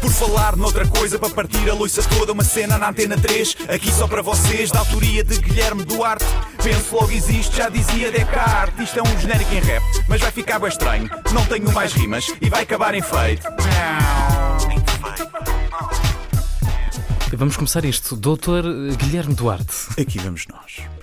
Por falar noutra coisa, para partir a loiça toda, uma cena na antena 3, aqui só para vocês, da autoria de Guilherme Duarte. Penso logo existe, já dizia Descartes. Isto é um genérico em rap, mas vai ficar bem estranho. Não tenho mais rimas e vai acabar em feito. Vamos começar isto. Doutor Guilherme Duarte. Aqui vamos nós.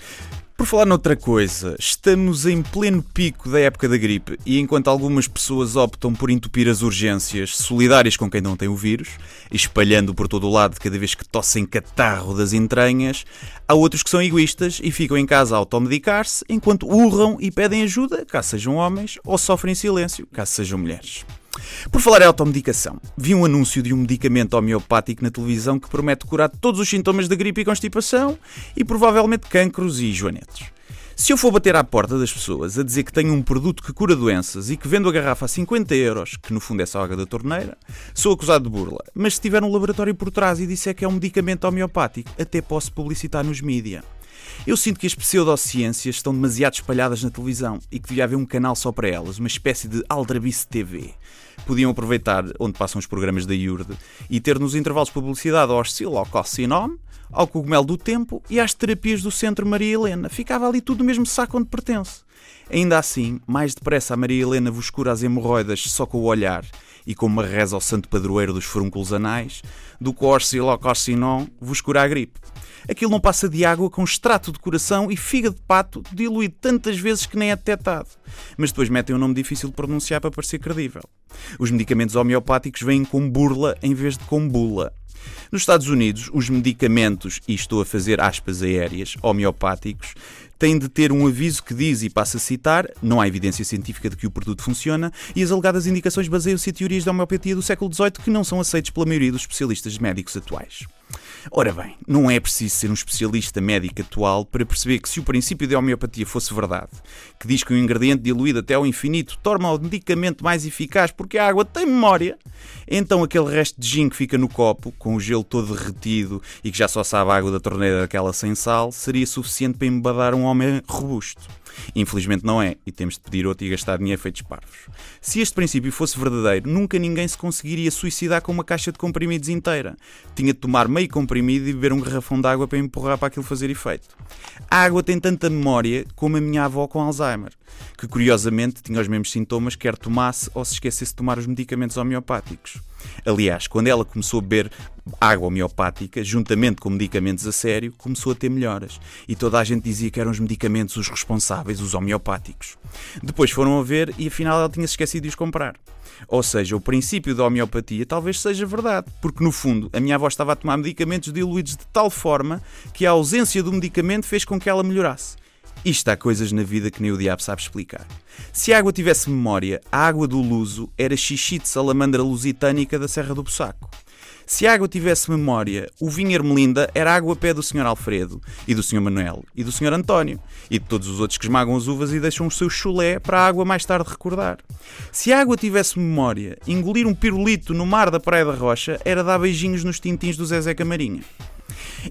Por falar noutra coisa, estamos em pleno pico da época da gripe e enquanto algumas pessoas optam por entupir as urgências solidárias com quem não tem o vírus, espalhando por todo o lado cada vez que tossem catarro das entranhas, há outros que são egoístas e ficam em casa a automedicar-se enquanto urram e pedem ajuda, caso sejam homens, ou sofrem em silêncio, caso sejam mulheres. Por falar em automedicação, vi um anúncio de um medicamento homeopático na televisão que promete curar todos os sintomas da gripe e constipação e provavelmente cancros e joanetes. Se eu for bater à porta das pessoas a dizer que tenho um produto que cura doenças e que vendo a garrafa a 50 euros, que no fundo é só água da torneira, sou acusado de burla. Mas se tiver um laboratório por trás e disser que é um medicamento homeopático, até posso publicitar nos mídia. Eu sinto que as pseudociências estão demasiado espalhadas na televisão e que devia haver um canal só para elas, uma espécie de Aldrabice TV. Podiam aproveitar onde passam os programas da IURD e ter nos intervalos de publicidade ao Orcil, ao Cossinome, ao Cogumelo do Tempo e às terapias do Centro Maria Helena. Ficava ali tudo no mesmo saco onde pertence. Ainda assim, mais depressa a Maria Helena vos cura as hemorroidas só com o olhar e com uma reza ao santo padroeiro dos furúnculos anais, do que o Orcil ao Cossinome vos cura a gripe. Aquilo não passa de água com extrato de coração e fígado de pato diluído tantas vezes que nem é detectado. Mas depois metem um nome difícil de pronunciar para parecer credível. Os medicamentos homeopáticos vêm com burla em vez de com bula. Nos Estados Unidos, os medicamentos, e estou a fazer aspas aéreas, homeopáticos, têm de ter um aviso que diz, e passa a citar, não há evidência científica de que o produto funciona, e as alegadas indicações baseiam-se em teorias da homeopatia do século XVIII que não são aceitas pela maioria dos especialistas médicos atuais. Ora bem, não é preciso ser um especialista médico atual para perceber que se o princípio da homeopatia fosse verdade, que diz que um ingrediente diluído até ao infinito torna o medicamento mais eficaz porque a água tem memória, então aquele resto de gin que fica no copo, com o gelo todo derretido e que já só sabe a água da torneira daquela sem sal, seria suficiente para embadar um homem robusto. Infelizmente não é, e temos de pedir outro e gastar dinheiro feitos parvos. Se este princípio fosse verdadeiro, nunca ninguém se conseguiria suicidar com uma caixa de comprimidos inteira. Tinha de tomar meio comprimido e beber um garrafão de água para empurrar para aquilo fazer efeito. A água tem tanta memória como a minha avó com Alzheimer, que curiosamente tinha os mesmos sintomas quer tomasse ou se esquecesse de tomar os medicamentos homeopáticos. Aliás, quando ela começou a beber água homeopática, juntamente com medicamentos a sério, começou a ter melhoras. E toda a gente dizia que eram os medicamentos os responsáveis, os homeopáticos. Depois foram a ver e afinal ela tinha esquecido de os comprar. Ou seja, o princípio da homeopatia talvez seja verdade, porque no fundo a minha avó estava a tomar medicamentos diluídos de tal forma que a ausência do medicamento fez com que ela melhorasse. Isto há coisas na vida que nem o diabo sabe explicar. Se a água tivesse memória, a água do Luso era xixi de salamandra lusitânica da Serra do Bussaco. Se a água tivesse memória, o vinho Ermelinda era água pé do Sr. Alfredo, e do Sr. Manuel, e do Sr. António, e de todos os outros que esmagam as uvas e deixam o seu chulé para a água mais tarde recordar. Se a água tivesse memória, engolir um pirulito no mar da Praia da Rocha era dar beijinhos nos tintins do Zezé Camarinha.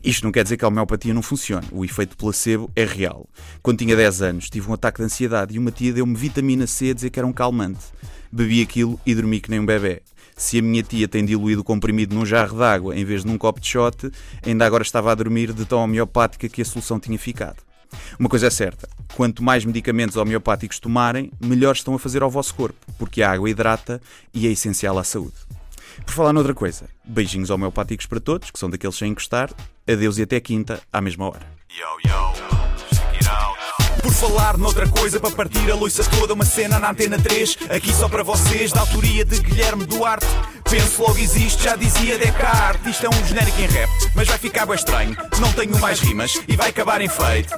Isto não quer dizer que a homeopatia não funcione. O efeito placebo é real. Quando tinha 10 anos, tive um ataque de ansiedade e uma tia deu-me vitamina C a dizer que era um calmante. Bebi aquilo e dormi que nem um bebê. Se a minha tia tem diluído o comprimido num jarro de água em vez de num copo de shot, ainda agora estava a dormir de tão homeopática que a solução tinha ficado. Uma coisa é certa: quanto mais medicamentos homeopáticos tomarem, melhor estão a fazer ao vosso corpo, porque a água hidrata e é essencial à saúde. Por falar noutra coisa, beijinhos homeopáticos para todos, que são daqueles sem encostar. Adeus e até quinta, à mesma hora. Yo, yo. Por falar noutra coisa, para partir a loiça toda, uma cena na antena 3, aqui só para vocês, da autoria de Guilherme Duarte. Penso logo existe, já dizia Descartes. Isto é um genérico em rap, mas vai ficar bem estranho. Não tenho mais rimas e vai acabar em feito.